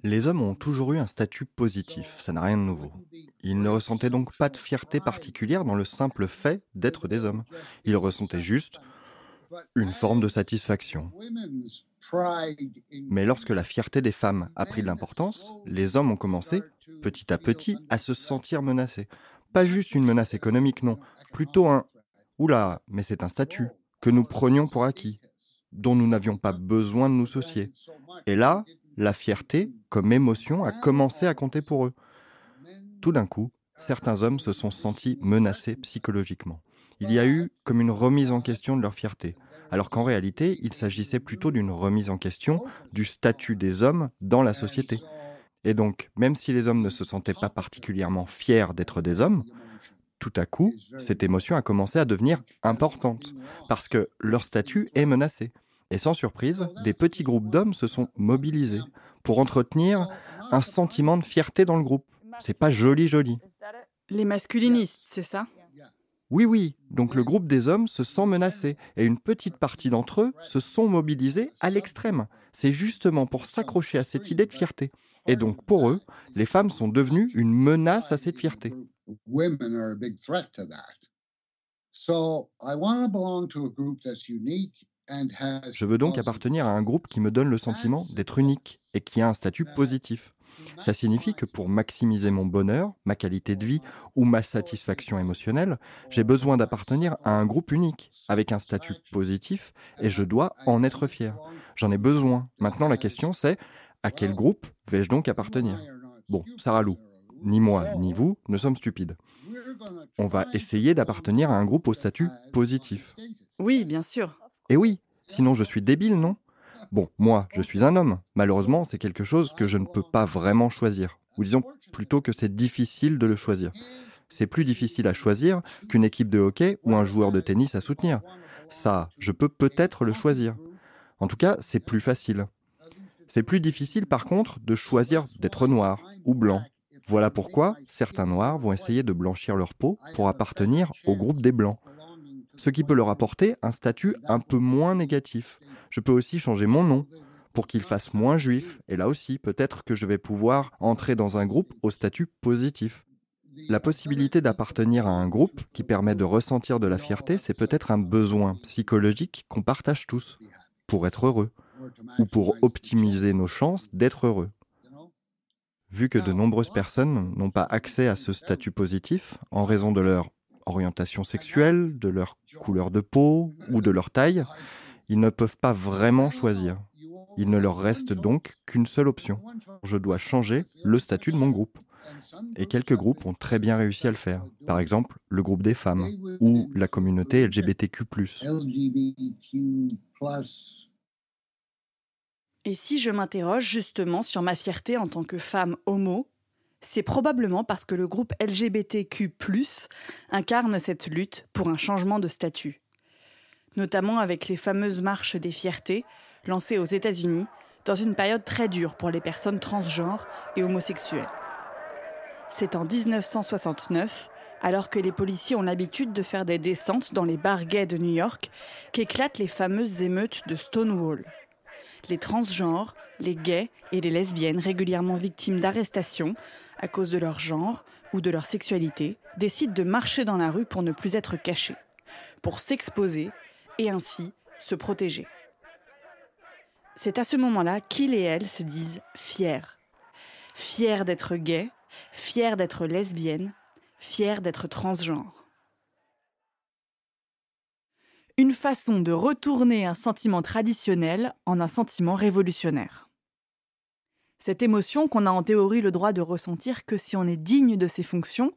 Speaker 10: Les hommes ont toujours eu un statut positif, ça n'a rien de nouveau. Ils ne ressentaient donc pas de fierté particulière dans le simple fait d'être des hommes. Ils ressentaient juste une forme de satisfaction. Mais lorsque la fierté des femmes a pris de l'importance, les hommes ont commencé, petit à petit, à se sentir menacés. Pas juste une menace économique, non, plutôt un ⁇ Oula, mais c'est un statut que nous prenions pour acquis, dont nous n'avions pas besoin de nous soucier. Et là, la fierté, comme émotion, a commencé à compter pour eux. Tout d'un coup, certains hommes se sont sentis menacés psychologiquement. Il y a eu comme une remise en question de leur fierté, alors qu'en réalité, il s'agissait plutôt d'une remise en question du statut des hommes dans la société. Et donc, même si les hommes ne se sentaient pas particulièrement fiers d'être des hommes, tout à coup, cette émotion a commencé à devenir importante, parce que leur statut est menacé. Et sans surprise, des petits groupes d'hommes se sont mobilisés pour entretenir un sentiment de fierté dans le groupe. C'est pas joli, joli.
Speaker 3: Les masculinistes, c'est ça?
Speaker 10: Oui, oui. Donc le groupe des hommes se sent menacé et une petite partie d'entre eux se sont mobilisés à l'extrême. C'est justement pour s'accrocher à cette idée de fierté. Et donc pour eux, les femmes sont devenues une menace à cette fierté. Je veux donc appartenir à un groupe qui me donne le sentiment d'être unique et qui a un statut positif. Ça signifie que pour maximiser mon bonheur, ma qualité de vie ou ma satisfaction émotionnelle, j'ai besoin d'appartenir à un groupe unique, avec un statut positif, et je dois en être fier. J'en ai besoin. Maintenant, la question c'est, à quel groupe vais-je donc appartenir? Bon, Sarah Lou, ni moi, ni vous ne sommes stupides. On va essayer d'appartenir à un groupe au statut positif.
Speaker 3: Oui, bien sûr.
Speaker 10: Et oui, sinon je suis débile, non? Bon, moi, je suis un homme. Malheureusement, c'est quelque chose que je ne peux pas vraiment choisir. Ou disons plutôt que c'est difficile de le choisir. C'est plus difficile à choisir qu'une équipe de hockey ou un joueur de tennis à soutenir. Ça, je peux peut-être le choisir. En tout cas, c'est plus facile. C'est plus difficile par contre de choisir d'être noir ou blanc. Voilà pourquoi certains noirs vont essayer de blanchir leur peau pour appartenir au groupe des blancs ce qui peut leur apporter un statut un peu moins négatif. Je peux aussi changer mon nom pour qu'il fasse moins juif, et là aussi, peut-être que je vais pouvoir entrer dans un groupe au statut positif. La possibilité d'appartenir à un groupe qui permet de ressentir de la fierté, c'est peut-être un besoin psychologique qu'on partage tous pour être heureux ou pour optimiser nos chances d'être heureux. Vu que de nombreuses personnes n'ont pas accès à ce statut positif en raison de leur orientation sexuelle, de leur couleur de peau ou de leur taille, ils ne peuvent pas vraiment choisir. Il ne leur reste donc qu'une seule option. Je dois changer le statut de mon groupe. Et quelques groupes ont très bien réussi à le faire. Par exemple, le groupe des femmes ou la communauté LGBTQ.
Speaker 3: Et si je m'interroge justement sur ma fierté en tant que femme homo, c'est probablement parce que le groupe LGBTQ incarne cette lutte pour un changement de statut, notamment avec les fameuses marches des fiertés lancées aux États-Unis dans une période très dure pour les personnes transgenres et homosexuelles. C'est en 1969, alors que les policiers ont l'habitude de faire des descentes dans les bars gays de New York, qu'éclatent les fameuses émeutes de Stonewall. Les transgenres, les gays et les lesbiennes régulièrement victimes d'arrestations à cause de leur genre ou de leur sexualité, décident de marcher dans la rue pour ne plus être cachés, pour s'exposer et ainsi se protéger. C'est à ce moment-là qu'ils et elles se disent fiers. Fiers d'être gays, fiers d'être lesbiennes, fiers d'être transgenres. Une façon de retourner un sentiment traditionnel en un sentiment révolutionnaire. Cette émotion qu'on a en théorie le droit de ressentir que si on est digne de ses fonctions,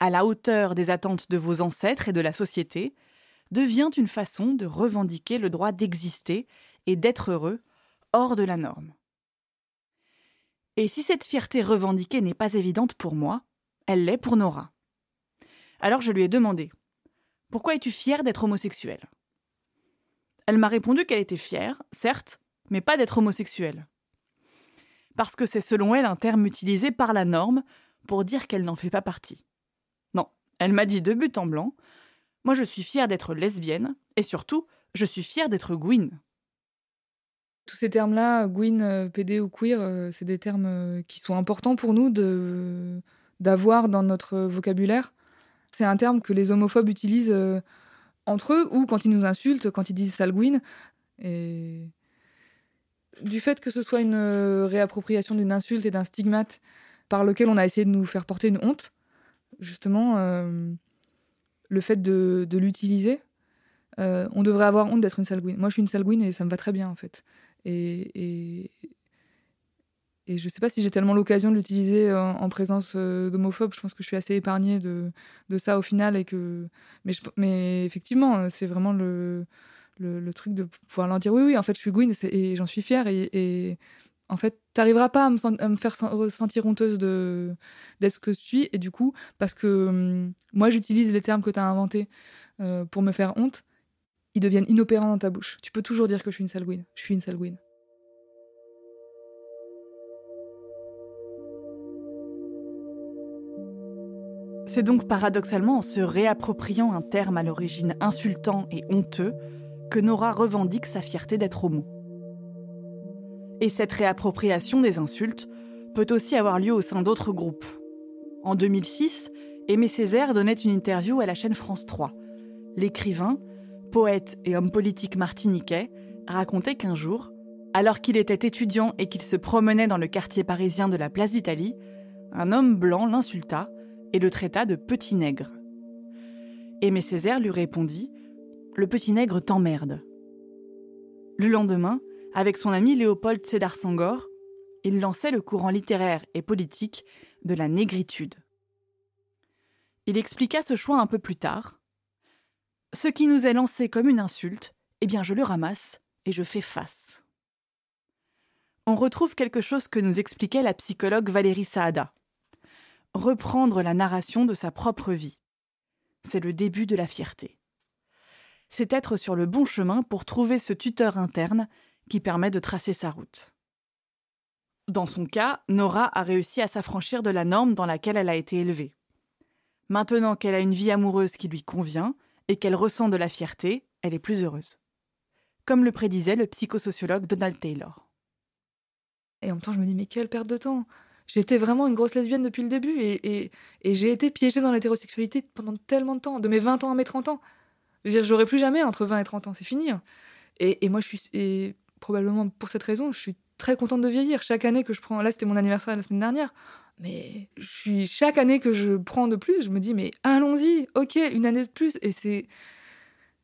Speaker 3: à la hauteur des attentes de vos ancêtres et de la société, devient une façon de revendiquer le droit d'exister et d'être heureux hors de la norme. Et si cette fierté revendiquée n'est pas évidente pour moi, elle l'est pour Nora. Alors je lui ai demandé Pourquoi es-tu fière d'être homosexuelle? Elle m'a répondu qu'elle était fière, certes, mais pas d'être homosexuelle. Parce que c'est selon elle un terme utilisé par la norme pour dire qu'elle n'en fait pas partie. Non, elle m'a dit de but en blanc Moi je suis fière d'être lesbienne, et surtout, je suis fière d'être Gwyn.
Speaker 9: Tous ces termes-là, Gwyn, euh, PD ou queer, euh, c'est des termes euh, qui sont importants pour nous d'avoir dans notre vocabulaire. C'est un terme que les homophobes utilisent entre eux ou quand ils nous insultent, quand ils disent sale Gwyn. Et du fait que ce soit une réappropriation d'une insulte et d'un stigmate par lequel on a essayé de nous faire porter une honte, justement, le fait de, l'utiliser, on devrait avoir honte d'être une sale Gwyn. Moi, je suis une sale Gwyn et ça me va très bien, en fait. Et, et, je ne sais pas si j'ai tellement l'occasion de l'utiliser en, présence euh, d'homophobes. Je pense que je suis assez épargnée de, de ça au final. Et que... mais effectivement, c'est vraiment le, le, truc de pouvoir leur dire oui, oui, en fait, je suis Gwyn et j'en suis fière. Et, en fait, tu n'arriveras pas à me, faire ressentir honteuse d'être ce que je suis. Et du coup, parce que hum, moi, j'utilise les termes que tu as inventés euh, pour me faire honte, ils deviennent inopérants dans ta bouche. Tu peux toujours dire que je suis une salguine. Je suis une salguine.
Speaker 3: C'est donc paradoxalement en se réappropriant un terme à l'origine insultant et honteux que Nora revendique sa fierté d'être homo. Et cette réappropriation des insultes peut aussi avoir lieu au sein d'autres groupes. En 2006, Aimé Césaire donnait une interview à la chaîne France 3. L'écrivain poète et homme politique martiniquais, racontait qu'un jour, alors qu'il était étudiant et qu'il se promenait dans le quartier parisien de la place d'Italie, un homme blanc l'insulta et le traita de petit nègre. Aimé Césaire lui répondit Le petit nègre t'emmerde. Le lendemain, avec son ami Léopold Sédar Sangor, il lançait le courant littéraire et politique de la négritude. Il expliqua ce choix un peu plus tard, ce qui nous est lancé comme une insulte, eh bien je le ramasse et je fais face. On retrouve quelque chose que nous expliquait la psychologue Valérie Saada. Reprendre la narration de sa propre vie. C'est le début de la fierté. C'est être sur le bon chemin pour trouver ce tuteur interne qui permet de tracer sa route. Dans son cas, Nora a réussi à s'affranchir de la norme dans laquelle elle a été élevée. Maintenant qu'elle a une vie amoureuse qui lui convient, et qu'elle ressent de la fierté, elle est plus heureuse. Comme le prédisait le psychosociologue Donald Taylor.
Speaker 9: Et en même temps, je me dis, mais quelle perte de temps J'étais vraiment une grosse lesbienne depuis le début et, j'ai été piégée dans l'hétérosexualité pendant tellement de temps, de mes 20 ans à mes 30 ans. Je veux dire, j'aurais plus jamais entre 20 et 30 ans, c'est fini. Hein. Et, moi, je suis, et probablement pour cette raison, je suis très contente de vieillir. Chaque année que je prends, là c'était mon anniversaire la semaine dernière, mais je suis chaque année que je prends de plus, je me dis mais allons-y, ok, une année de plus et c'est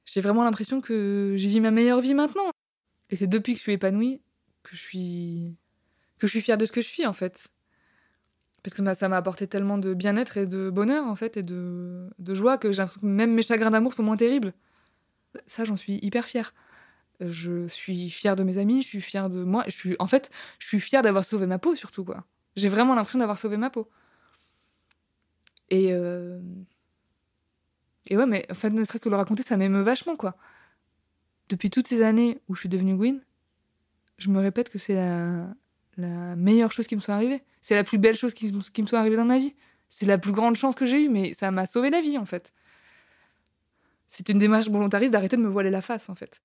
Speaker 9: j'ai vraiment l'impression que j'ai vis ma meilleure vie maintenant. Et c'est depuis que je suis épanouie que je suis que je suis fière de ce que je suis en fait. Parce que ça m'a apporté tellement de bien-être et de bonheur en fait et de, de joie que j'ai l'impression que même mes chagrins d'amour sont moins terribles. Ça j'en suis hyper fière. Je suis fière de mes amis, je suis fière de moi, je suis en fait, je suis fière d'avoir sauvé ma peau surtout quoi. J'ai vraiment l'impression d'avoir sauvé ma peau. Et. Euh, et ouais, mais en fait, ne serait-ce que le raconter, ça m'émeut vachement, quoi. Depuis toutes ces années où je suis devenue Gwyn, je me répète que c'est la, la meilleure chose qui me soit arrivée. C'est la plus belle chose qui, me soit arrivée dans ma vie. C'est la plus grande chance que j'ai eue, mais ça m'a sauvé la vie, en fait. C'est une démarche volontariste d'arrêter de me voiler la face, en fait.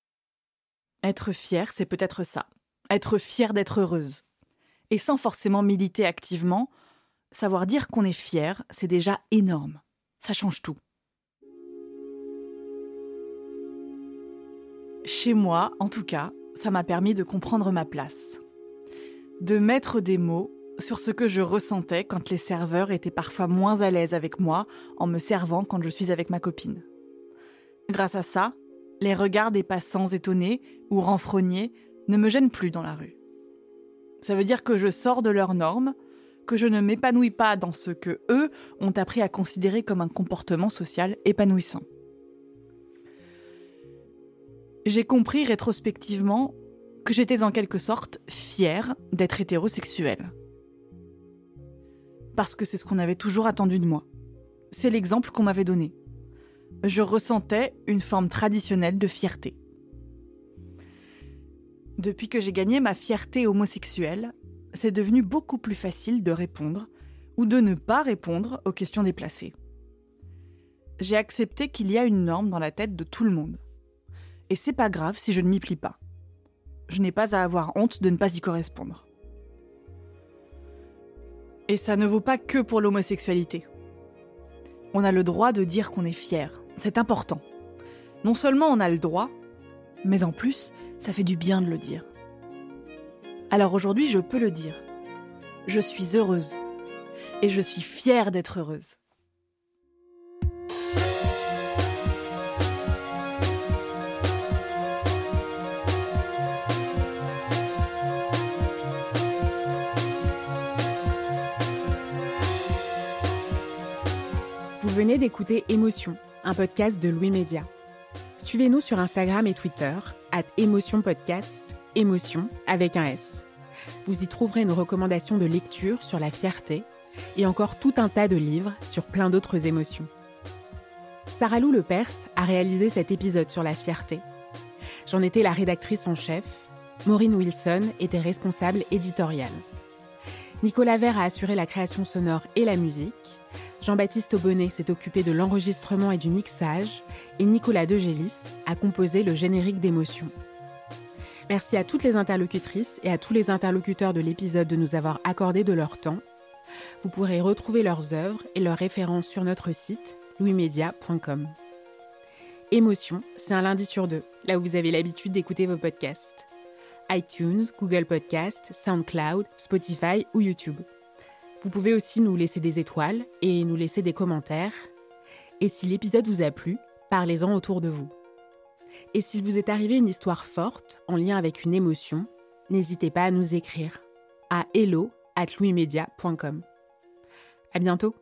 Speaker 3: Être fière, c'est peut-être ça. Être fière d'être heureuse et sans forcément militer activement, savoir dire qu'on est fier, c'est déjà énorme. Ça change tout. Chez moi, en tout cas, ça m'a permis de comprendre ma place. De mettre des mots sur ce que je ressentais quand les serveurs étaient parfois moins à l'aise avec moi en me servant quand je suis avec ma copine. Grâce à ça, les regards des passants étonnés ou renfrognés ne me gênent plus dans la rue. Ça veut dire que je sors de leurs normes, que je ne m'épanouis pas dans ce que eux ont appris à considérer comme un comportement social épanouissant. J'ai compris rétrospectivement que j'étais en quelque sorte fière d'être hétérosexuelle. Parce que c'est ce qu'on avait toujours attendu de moi. C'est l'exemple qu'on m'avait donné. Je ressentais une forme traditionnelle de fierté. Depuis que j'ai gagné ma fierté homosexuelle, c'est devenu beaucoup plus facile de répondre ou de ne pas répondre aux questions déplacées. J'ai accepté qu'il y a une norme dans la tête de tout le monde. Et c'est pas grave si je ne m'y plie pas. Je n'ai pas à avoir honte de ne pas y correspondre. Et ça ne vaut pas que pour l'homosexualité. On a le droit de dire qu'on est fier. C'est important. Non seulement on a le droit, mais en plus, ça fait du bien de le dire. Alors aujourd'hui, je peux le dire. Je suis heureuse. Et je suis fière d'être heureuse.
Speaker 2: Vous venez d'écouter Émotion, un podcast de Louis Média. Suivez-nous sur Instagram et Twitter, at Émotion Podcast, Émotion avec un S. Vous y trouverez nos recommandations de lecture sur la fierté et encore tout un tas de livres sur plein d'autres émotions. Sarah Lou Lepers a réalisé cet épisode sur la fierté. J'en étais la rédactrice en chef. Maureen Wilson était responsable éditoriale. Nicolas Vert a assuré la création sonore et la musique. Jean-Baptiste Aubonnet s'est occupé de l'enregistrement et du mixage. Et Nicolas Degélis a composé le générique d'émotion. Merci à toutes les interlocutrices et à tous les interlocuteurs de l'épisode de nous avoir accordé de leur temps. Vous pourrez retrouver leurs œuvres et leurs références sur notre site louismedia.com. Émotion, c'est un lundi sur deux, là où vous avez l'habitude d'écouter vos podcasts. iTunes, Google Podcasts, SoundCloud, Spotify ou YouTube. Vous pouvez aussi nous laisser des étoiles et nous laisser des commentaires. Et si l'épisode vous a plu, parlez-en autour de vous. Et s'il vous est arrivé une histoire forte en lien avec une émotion, n'hésitez pas à nous écrire à hello at. À bientôt!